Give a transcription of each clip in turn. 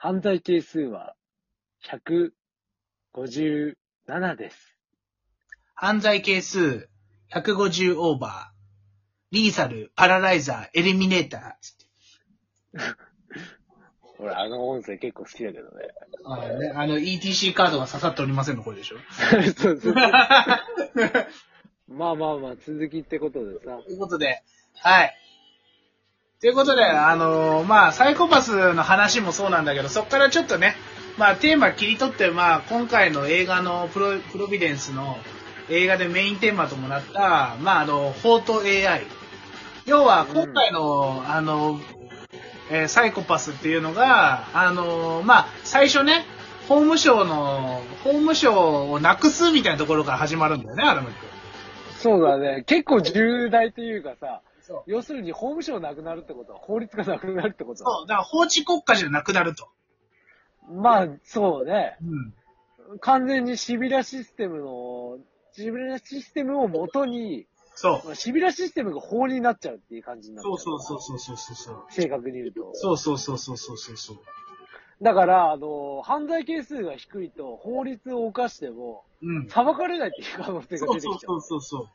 犯罪係数は157です。犯罪係数150オーバー。リーサル、パラライザー、エリミネーター。俺、あの音声結構好きだけどね。あのね、あの ETC カードが刺さっておりませんの声でしょそうそう。まあまあまあ、続きってことでさ。ということで、はい。ということで、あのーまあ、サイコパスの話もそうなんだけど、そこからちょっとね、まあ、テーマ切り取って、まあ、今回の映画のプロ、プロビデンスの映画でメインテーマともなった、まあ、あの、フォート AI。要は、今回の、あの、えーサイコパスっていうのが、あのーまあ、最初ね、法務省の、法務省をなくすみたいなところから始まるんだよね、アラム君。そうだね。結構重大というかさ、そう。要するに法務省なくなるってことは法律がなくなるってことそう、だから法治国家じゃなくなると。まあ、そうね。うん。完全にシビラシステムの、シビラシステムを元に、そう。まあシビラシステムが法になっちゃうっていう感じになっちゃそうそうそうそうそうそう。正確に言うと。そうそうそうそうそうそうそう。だから、あの、犯罪係数が低いと法律を犯してもうん。裁かれないっていう可能性がそうそう出てきちゃ。そううそうそう。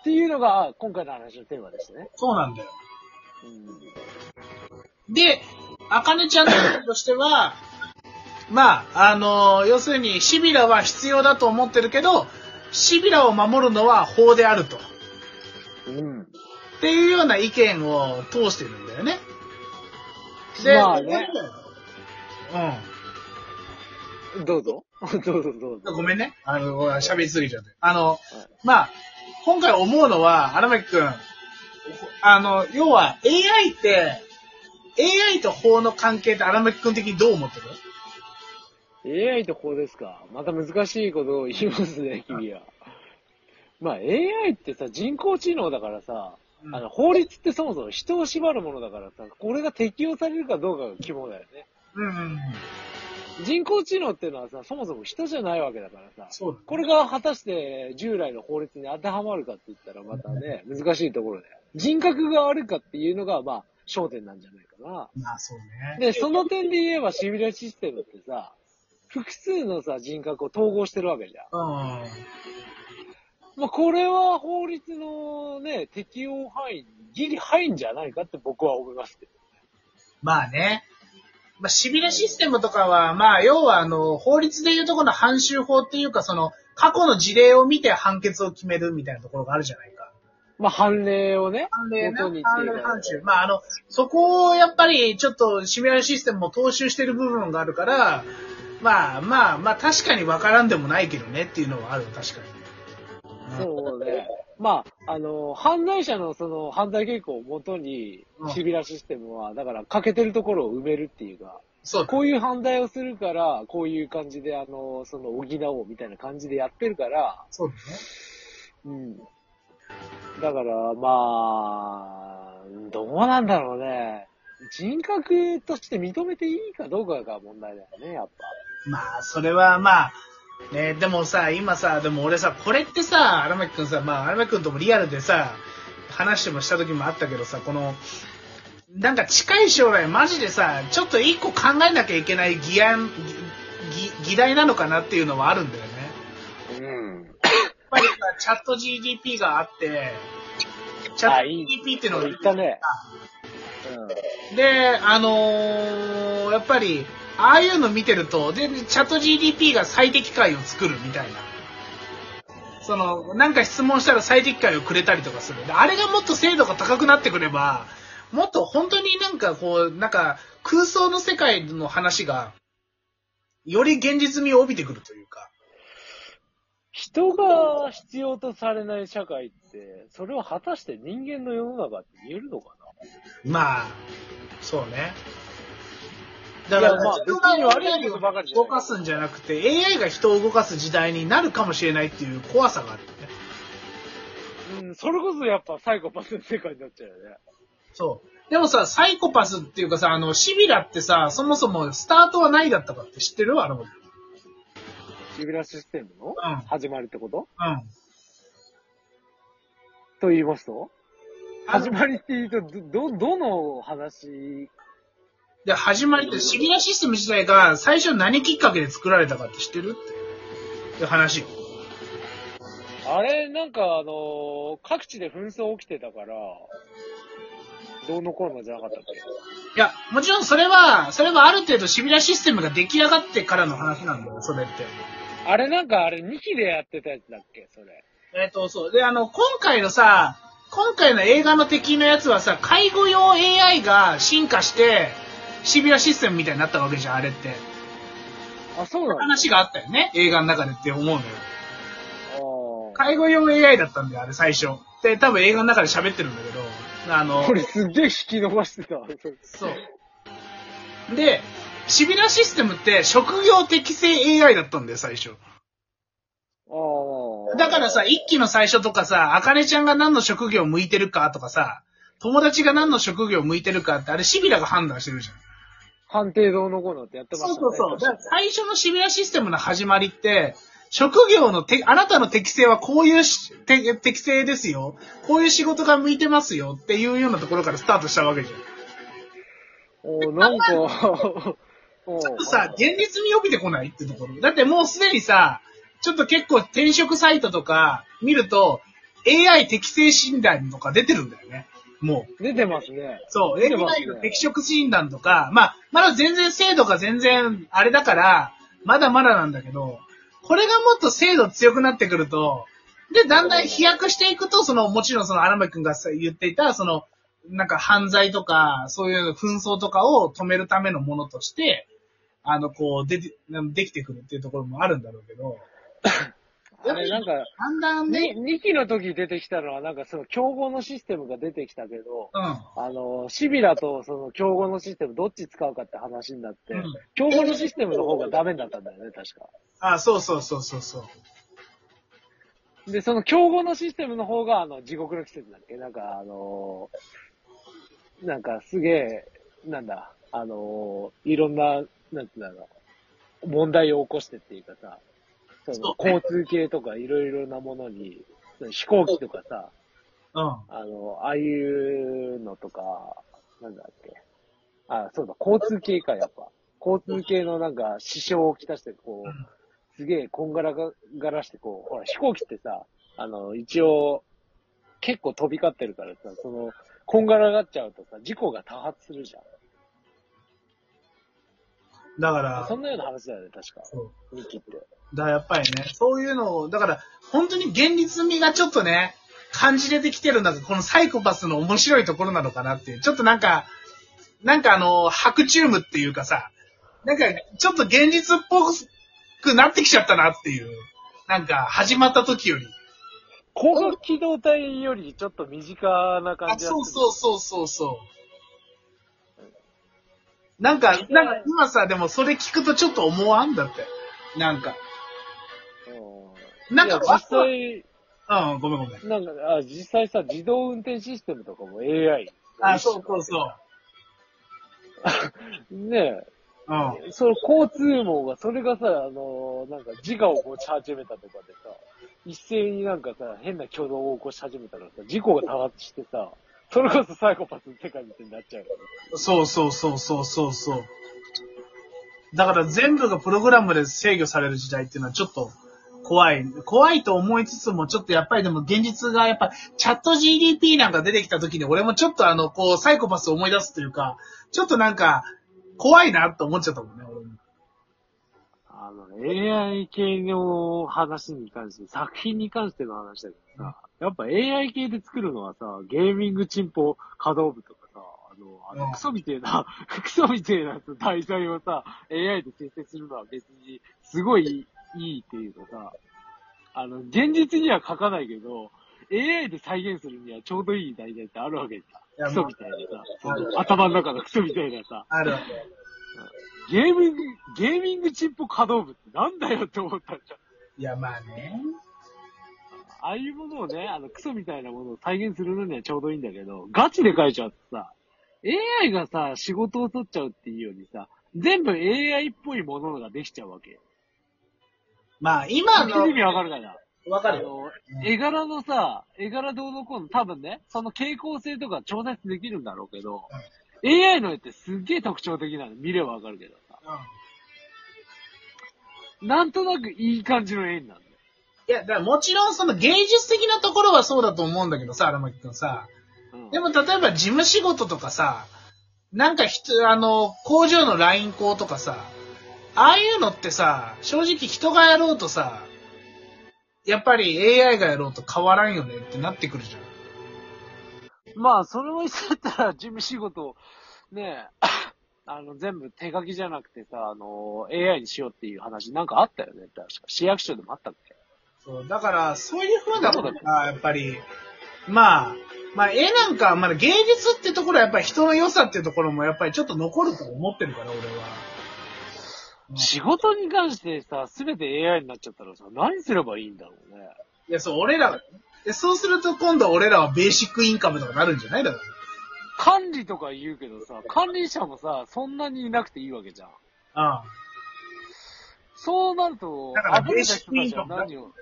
っていうのが今回の話のテーマでしたね。そうなんだよ。うんで、あかねちゃんの意見としては、まあ、あの要するに、シビラは必要だと思ってるけど、シビラを守るのは法であると。っうん。ていうような意見を通してるんだよね。で、まあね。どうぞ。どうぞどううん。ぞ。ごめんね。あの、喋りすぎちゃって。あの、まあ、今回思うのは、荒牧くん、あの、要は AI って、AI と法の関係って荒牧くん的にどう思ってる？AI と法ですか？また難しいことを言いますね、君は。まあ AI ってさ、人工知能だからさ、うんあの、法律ってそもそも人を縛るものだからさ、これが適用されるかどうかが肝だよね。うんうんうん。人工知能っていうのはさ、そもそも人じゃないわけだからさ、そう。これが果たして従来の法律に当てはまるかって言ったらまたね、難しいところだよ。人格があるかっていうのが、まあ、焦点なんじゃないかな。まあそうね。で、その点で言えばシミュレシステムってさ、複数のさ、人格を統合してるわけじゃん。うん。まあ、これは法律のね、適用範囲にギリ入んじゃないかって僕は思いますけど。まあね。まあ、シビラシステムとかは、まあ、要は、あの、法律でいうところの判修法っていうか、その、過去の事例を見て判決を決めるみたいなところがあるじゃないか。まあ、判例をね、判例ね。判例判修。まあ、あの、そこをやっぱり、ちょっと、シビラシステムも踏襲してる部分があるから、まあまあまあ、確かにわからんでもないけどねっていうのはある、確かに。そうね。まあ、あの、犯罪者のその犯罪傾向をもとにうん、シビラシステムは、だから欠けてるところを埋めるっていうか、そうだ。こういう犯罪をするから、こういう感じで、あの、その、補おうみたいな感じでやってるから、そうだね。うん。だから、まあ、どうなんだろうね。人格として認めていいかどうかが問題だよね、やっぱ。まあ、それはまあ、ね、でもさ、今さ、でも俺さ、これってさ、荒牧くんさ、まあ、荒牧くんともリアルでさ、話してもした時もあったけどさ、この、なんか近い将来マジでさ、ちょっと一個考えなきゃいけない議案、議題なのかなっていうのはあるんだよね。うん。やっぱりさ、チャット GDP があって、チャット GDP っていうのを言ったね。で、あのーやっぱり、ああいうの見てると、で、チャット GDP が最適解を作るみたいな。その、なんか質問したら最適解をくれたりとかする。であれがもっと精度が高くなってくれば、もっと本当になんかこう、なんか空想の世界の話が、より現実味を帯びてくるというか。人が必要とされない社会って、それを果たして人間の世の中って言えるのかまあ、そうね。だから、まあ人が別に悪いことばかりじゃない動かすんじゃなくて、AI が人を動かす時代になるかもしれないっていう怖さがあるよね。なうん、それこそやっぱサイコパスの世界になっちゃうよね。そう。でもさ、サイコパスっていうかさ、あの、シビラってさ、そもそもスタートは何だったかって知ってる？あの、うん。シビラシステムの？うん。始まりってこと？あと言いますと？の始まりって言うと、ど、ど、どの話で、始まりって、シビラシステム自体が最初何きっかけで作られたかって知ってるって話。あれ、なんかあのー各地で紛争起きてたから、どうのこうのじゃなかったっけ？いや、もちろんそれは、それはある程度シビラシステムが出来上がってからの話なんだよ、それって。あれなんかあれ2期でやってたやつだっけ？それ。えっ、と、そう。で、あの、今回のさ、今回の映画の敵のやつはさ、介護用 AI が進化して、シビラシステムみたいになったわけじゃん、あれって。あ、そうなんだ。話があったよね、映画の中でって思うのよ。あ介護用 AI だったんだよ、あれ最初。で、多分映画の中で喋ってるんだけど、あのー、これすっげえ引き伸ばしてた。そう。で、シビラシステムって職業適正 AI だったんだよ、最初。ああ。だからさ、一期の最初とかさ、あかねちゃんが何の職業向いてるかとかさ、友達が何の職業向いてるかって、あれシビラが判断してるじゃん。判定どうのこうのってやってましたね。そうそうそう。だから最初のシビラシステムの始まりって、職業のて、あなたの適性はこういうして適性ですよ。こういう仕事が向いてますよっていうようなところからスタートしたわけじゃん。おーなんか、お ちょっとさ、現実味を帯びてこないってところ。だってもうすでにさ、ちょっと結構転職サイトとか見ると、AI 適性診断とか出てるんだよね。もう。出てますね。そう、出てますの適職診断とか、まあ、まだ全然精度が全然あれだから、まだまだなんだけど、これがもっと精度強くなってくると、で、だんだん飛躍していくと、その、もちろんその荒牧くんがさ言っていた、その、なんか犯罪とか、そういう紛争とかを止めるためのものとして、あの、こう、でて、できてくるっていうところもあるんだろうけど、あれなんか、だんだんね、2期の時出てきたのはなんかその競合のシステムが出てきたけど、うん。あの、シビラとその競合のシステムどっち使うかって話になって、うん競合のシステムの方がダメになったんだよね、確か。あ、そうそうそうそうそう。で、その競合のシステムの方が、あの、地獄の季節だっけ？なんか、あのーなんかすげえ、なんだ、あのーいろんな、なんつうんだろう、問題を起こしてっていうかさ、その交通系とかいろいろなものに、飛行機とかさ、うん。あの、ああいうのとか、なんだっけ。あ、そうだ、交通系か、やっぱ。交通系のなんか、支障をきたして、こうんう、すげえこんがらががらして、こう、ほら、飛行機ってさ、あの、一応、結構飛び交ってるからさ、その、こんがらがっちゃうとさ、事故が多発するじゃん。だから、そんなような話だよね、確か。そうミキって。だからやっぱりね、そういうのを、だから、本当に現実味がちょっとね、感じれてきてるのが、このサイコパスの面白いところなのかなっていう。ちょっとなんか、なんかあの、白チュームっていうかさ、なんか、ちょっと現実っぽくなってきちゃったなっていう。なんか、始まった時より。光学機動隊よりちょっと身近な感あ、じだそうそうそうそうそう。なんか、なんか今さ、でもそれ聞くとちょっと思わんだって。なんか。うん。なんかいや実際、うん、ごめんごめん。なんか、あ、実際さ、自動運転システムとかも AI。あ、そうそうそう。ねえ。うん。その交通網が、それがさ、あのなんか自我を持ち始めたとかでさ、一斉になんかさ、変な挙動を起こし始めたらさ、事故が多発してさ、それこそサイコパスの世界みたいになっちゃうよね。そうそうそうそうそうそう。だから全部がプログラムで制御される時代っていうのはちょっと怖い。怖いと思いつつもちょっとやっぱりでも現実がやっぱチャット GDP なんか出てきた時に俺もちょっとあのこうサイコパスを思い出すというか、ちょっとなんか怖いなと思っちゃったもんね、俺も。あのね、AI 系の話に関して、作品に関しての話だけどさ、やっぱ AI 系で作るのはさ、ゲーミングチンポ可動部とかさ、あの、あうんのクソみてえな、クソみてえな題材をさ、AI で生成するのは別に、すごいいいっていうかさ、あの、現実には書かないけど、AI で再現するにはちょうどいい題材ってあるわけじゃん。クソみたいなさ、頭の中のクソみたいなさ、あるわけ。ゲーミング、ゲーミングチンポ可動部ってなんだよって思ったんじゃん。いや、まあね。ああいうものをね、あの、クソみたいなものを再現するのにはちょうどいいんだけど、ガチで書いちゃうとさ、AI がさ、仕事を取っちゃうっていうよりさ、全部 AI っぽいものができちゃうわけよ。まあ今の、意味わかるかな？わかるよ。あの、絵柄のさ、絵柄どうのこうの多分ね、その傾向性とか調節できるんだろうけど、AI の絵ってすっげえ特徴的なの。見ればわかるけどさ。なんとなくいい感じの絵になるんだよ。いや、だからもちろんその芸術的なところはそうだと思うんだけどさ、荒牧くんさ。うんでも例えば事務仕事とかさ、なんか人、あの、工場のライン工とかさ、ああいうのってさ、正直人がやろうとさ、やっぱり AI がやろうと変わらんよねってなってくるじゃん。まあ、それも言ったら、事務仕事、ねえ、あの、全部手書きじゃなくてさ、あの、AI にしようっていう話なんかあったよね、確か。市役所でもあったっけ？そう、だから、そういう風なことが、やっぱり、まあ、まあ、絵なんか、まあ、芸術ってところはやっぱり人の良さってところもやっぱりちょっと残ると思ってるから、俺は。うん仕事に関してさ、すべて AI になっちゃったらさ、何すればいいんだろうね。いや、そう、俺らが、でそうすると今度は俺らはベーシックインカムとかなるんじゃない？だから。管理とか言うけどさ、管理者もさ、そんなにいなくていいわけじゃん。あそうなるとだから、ベーシックインカム何を、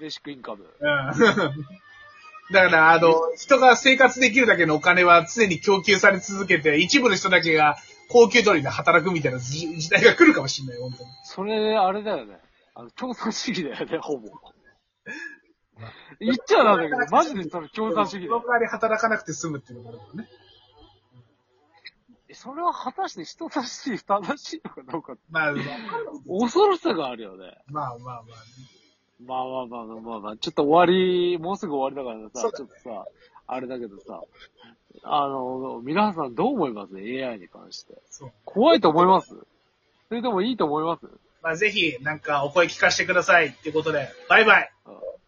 ベーシックインカム。あ。うん。だから、あの、人が生活できるだけのお金は常に供給され続けて、一部の人だけが高級取りで働くみたいな時時代が来るかもしれない、本当に。それ、あれだよね。あの、共産主義だよね、ほぼ。言っちゃなんだけど、マジでそれ共産主義。その代わり働かなくて済むっていうのがあるからね。えそれは果たして人差しい、正しいのかどうか、まあ、ま恐ろしさがあるよね。あまあまあ。まあまあまあまあまあまあ、ちょっと終わり、もうすぐ終わりだからさ、そうだちょっとさ、あれだけどさ、あの、皆さんどう思います ?AI に関して。そう。怖いと思います？それともいいと思います？まあぜひ、なんかお声聞かせてくださいってことで、バイバイ。うん